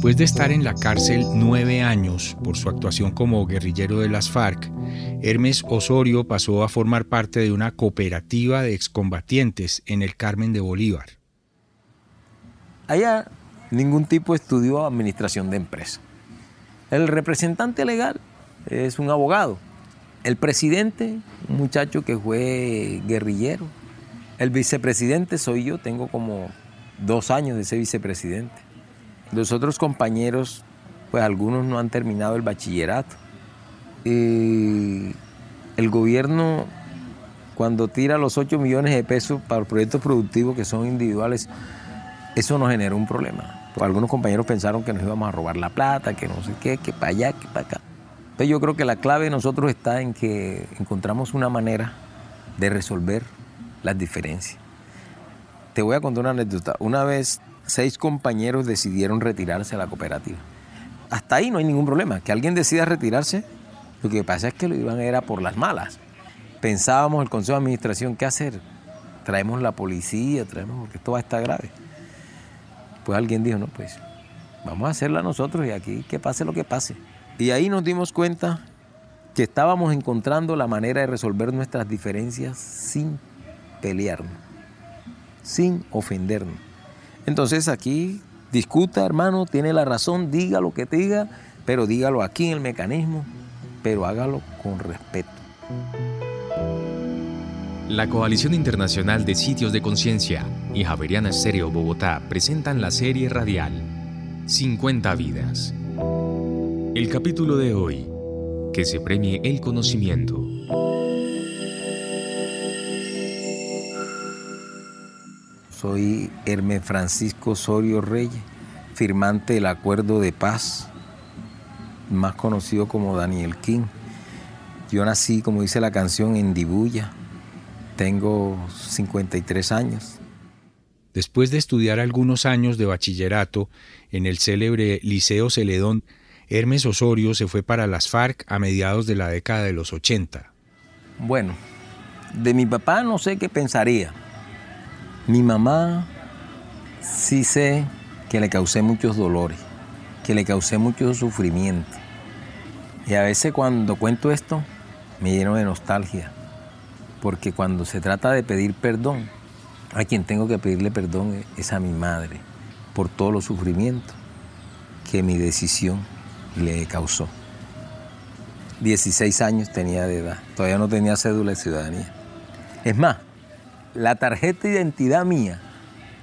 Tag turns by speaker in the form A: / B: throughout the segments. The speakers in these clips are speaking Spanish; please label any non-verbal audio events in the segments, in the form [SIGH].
A: Después de estar en la cárcel nueve años por su actuación como guerrillero de las FARC, Hermes Osorio pasó a formar parte de una cooperativa de excombatientes en el Carmen de Bolívar.
B: Allá ningún tipo estudió administración de empresa. El representante legal es un abogado. El presidente, un muchacho que fue guerrillero. El vicepresidente soy yo, tengo como dos años de ser vicepresidente. Los otros compañeros, pues algunos no han terminado el bachillerato. Y el gobierno, cuando tira los 8 millones de pesos para proyectos productivos que son individuales, eso nos genera un problema. algunos compañeros pensaron que nos íbamos a robar la plata, que no sé qué, que para allá, que para acá. Entonces yo creo que la clave de nosotros está en que encontramos una manera de resolver las diferencias. Te voy a contar una anécdota. Una vez seis compañeros decidieron retirarse a la cooperativa. Hasta ahí no hay ningún problema. Que alguien decida retirarse, lo que pasa es que lo iban era por las malas. Pensábamos el Consejo de Administración, ¿qué hacer? Traemos la policía, traemos, porque esto va a estar grave. Pues alguien dijo, no, pues vamos a hacerla nosotros y aquí que pase lo que pase. Y ahí nos dimos cuenta que estábamos encontrando la manera de resolver nuestras diferencias sin pelearnos, sin ofendernos. Entonces aquí discuta, hermano, tiene la razón, diga lo que te diga, pero dígalo aquí en el mecanismo, pero hágalo con respeto.
C: La Coalición Internacional de Sitios de Conciencia y Javeriana Estéreo Bogotá presentan la serie radial 50 vidas. El capítulo de hoy, que se premie el conocimiento.
B: Soy Hermes Francisco Osorio Reyes, firmante del Acuerdo de Paz, más conocido como Daniel King. Yo nací, como dice la canción, en Dibuya. Tengo 53 años.
A: Después de estudiar algunos años de bachillerato en el célebre Liceo Celedón, Hermes Osorio se fue para las FARC a mediados de la década de los 80.
B: Bueno, de mi papá no sé qué pensaría mi mamá sí sé que le causé muchos dolores, que le causé mucho sufrimiento. Y a veces cuando cuento esto me lleno de nostalgia, porque cuando se trata de pedir perdón, a quien tengo que pedirle perdón es a mi madre por todos los sufrimientos que mi decisión le causó. 16 años tenía de edad, todavía no tenía cédula de ciudadanía. Es más, la tarjeta de identidad mía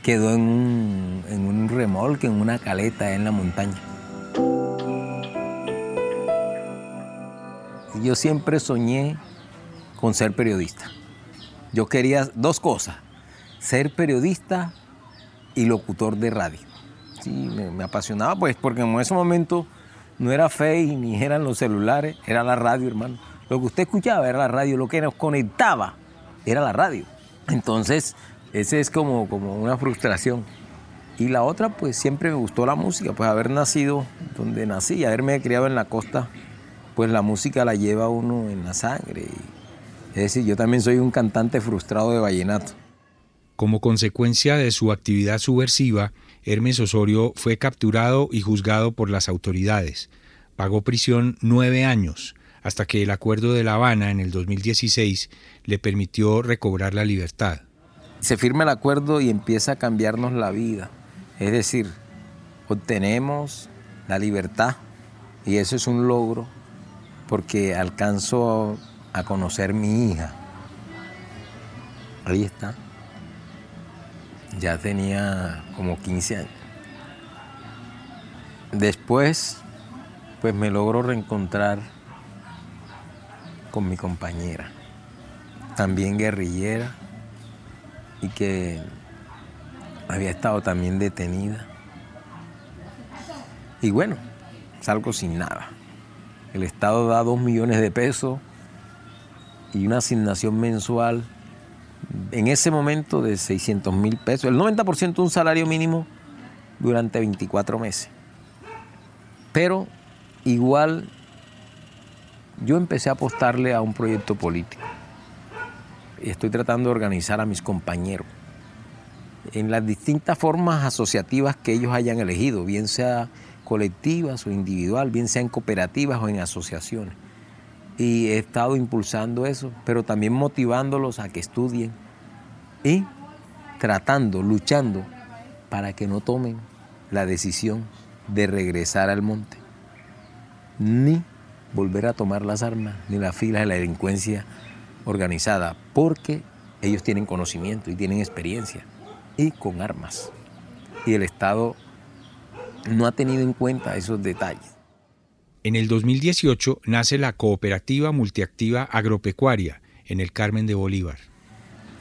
B: quedó en un, remolque, en una caleta en la montaña. Yo siempre soñé con ser periodista. Yo quería dos cosas, ser periodista y locutor de radio. Sí, me, apasionaba pues porque en ese momento no era Face ni eran los celulares, era la radio, hermano. Lo que usted escuchaba era la radio, lo que nos conectaba era la radio. Entonces, ese es como, como una frustración. Y la otra, pues siempre me gustó la música, pues haber nacido donde nací y haberme criado en la costa, pues la música la lleva uno en la sangre. Es decir, yo también soy un cantante frustrado de vallenato.
A: Como consecuencia de su actividad subversiva, Hermes Osorio fue capturado y juzgado por las autoridades. Pagó prisión nueve años hasta que el Acuerdo de La Habana en el 2016 le permitió recobrar la libertad.
B: Se firma el acuerdo y empieza a cambiarnos la vida. Es decir, obtenemos la libertad y eso es un logro porque alcanzo a conocer mi hija. Ahí está. Ya tenía como 15 años. Después, pues me logro reencontrar con mi compañera, también guerrillera y que había estado también detenida. Y bueno, salgo sin nada. El Estado da 2 millones de pesos y una asignación mensual en ese momento de 600 mil pesos, el 90% de un salario mínimo durante 24 meses. Pero igual yo empecé a apostarle a un proyecto político y estoy tratando de organizar a mis compañeros en las distintas formas asociativas que ellos hayan elegido, bien sea colectivas o individual, bien sea en cooperativas o en asociaciones. Y he estado impulsando eso, pero también motivándolos a que estudien y tratando, luchando para que no tomen la decisión de regresar al monte, ni volver a tomar las armas, ni las filas de la delincuencia organizada, porque ellos tienen conocimiento y tienen experiencia, y con armas. Y el Estado no ha tenido en cuenta esos detalles.
A: En el 2018 nace la Cooperativa Multiactiva Agropecuaria en el Carmen de Bolívar.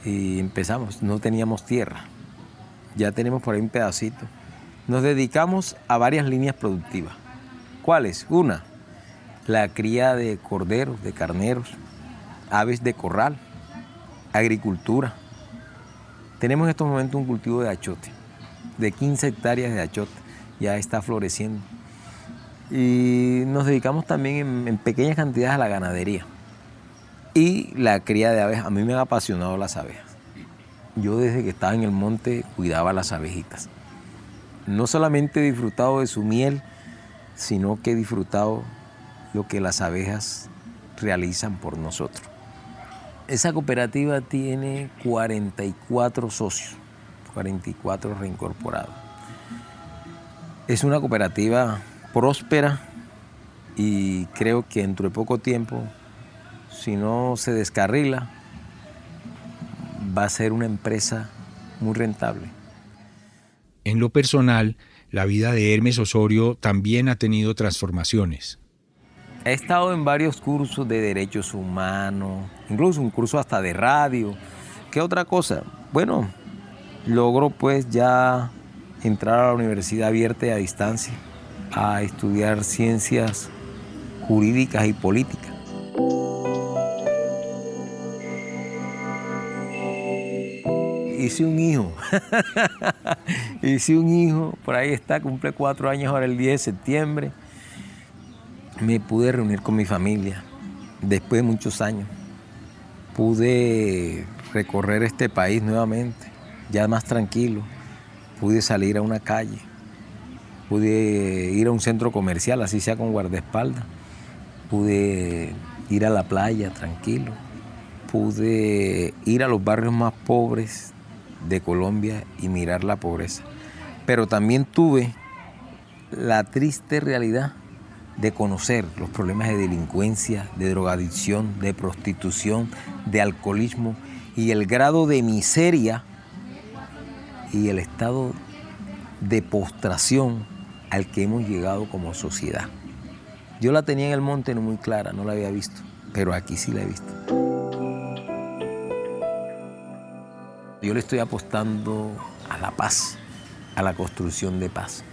B: Y empezamos, no teníamos tierra, ya tenemos por ahí un pedacito. Nos dedicamos a varias líneas productivas. ¿Cuáles? Una, la cría de corderos, de carneros, aves de corral, agricultura. Tenemos en estos momentos un cultivo de achote, de 15 hectáreas de achote, ya está floreciendo. Y nos dedicamos también en, pequeñas cantidades a la ganadería y la cría de abejas. A mí me han apasionado las abejas. Yo desde que estaba en el monte cuidaba las abejitas. No solamente he disfrutado de su miel, sino que he disfrutado lo que las abejas realizan por nosotros. Esa cooperativa tiene 44 socios, 44 reincorporados. Es una cooperativa próspera y creo que dentro de poco tiempo, si no se descarrila, va a ser una empresa muy rentable.
A: En lo personal, la vida de Hermes Osorio también ha tenido transformaciones.
B: He estado en varios cursos de derechos humanos, incluso un curso hasta de radio. ¿Qué otra cosa? Bueno, logro pues ya entrar a la universidad abierta y a distancia a estudiar ciencias jurídicas y políticas. Hice un hijo, [LAUGHS] hice un hijo, por ahí está, cumple cuatro años ahora el 10 de septiembre me pude reunir con mi familia después de muchos años. Pude recorrer este país nuevamente, ya más tranquilo. Pude salir a una calle, pude ir a un centro comercial, así sea con guardaespaldas. Pude ir a la playa tranquilo. Pude ir a los barrios más pobres de Colombia y mirar la pobreza. Pero también tuve la triste realidad de conocer los problemas de delincuencia, de drogadicción, de prostitución, de alcoholismo y el grado de miseria y el estado de postración al que hemos llegado como sociedad. Yo la tenía en el monte no muy clara, no la había visto, pero aquí sí la he visto. Yo le estoy apostando a la paz, a la construcción de paz.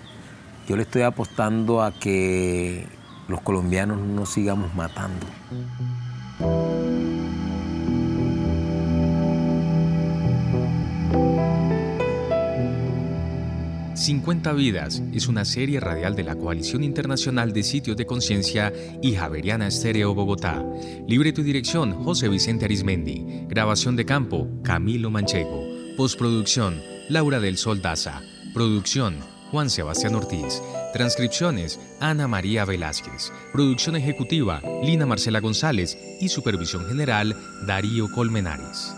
B: Yo le estoy apostando a que los colombianos no nos sigamos matando.
C: «50 Vidas es una serie radial de la Coalición Internacional de Sitios de Conciencia y Javeriana Estéreo Bogotá. Libreto y dirección José Vicente Arismendi. Grabación de campo Camilo Manchego. Postproducción Laura del Sol Daza. Producción Juan Sebastián Ortiz. Transcripciones, Ana María Velázquez. Producción ejecutiva, Lina Marcela González. Y supervisión general, Darío Colmenares.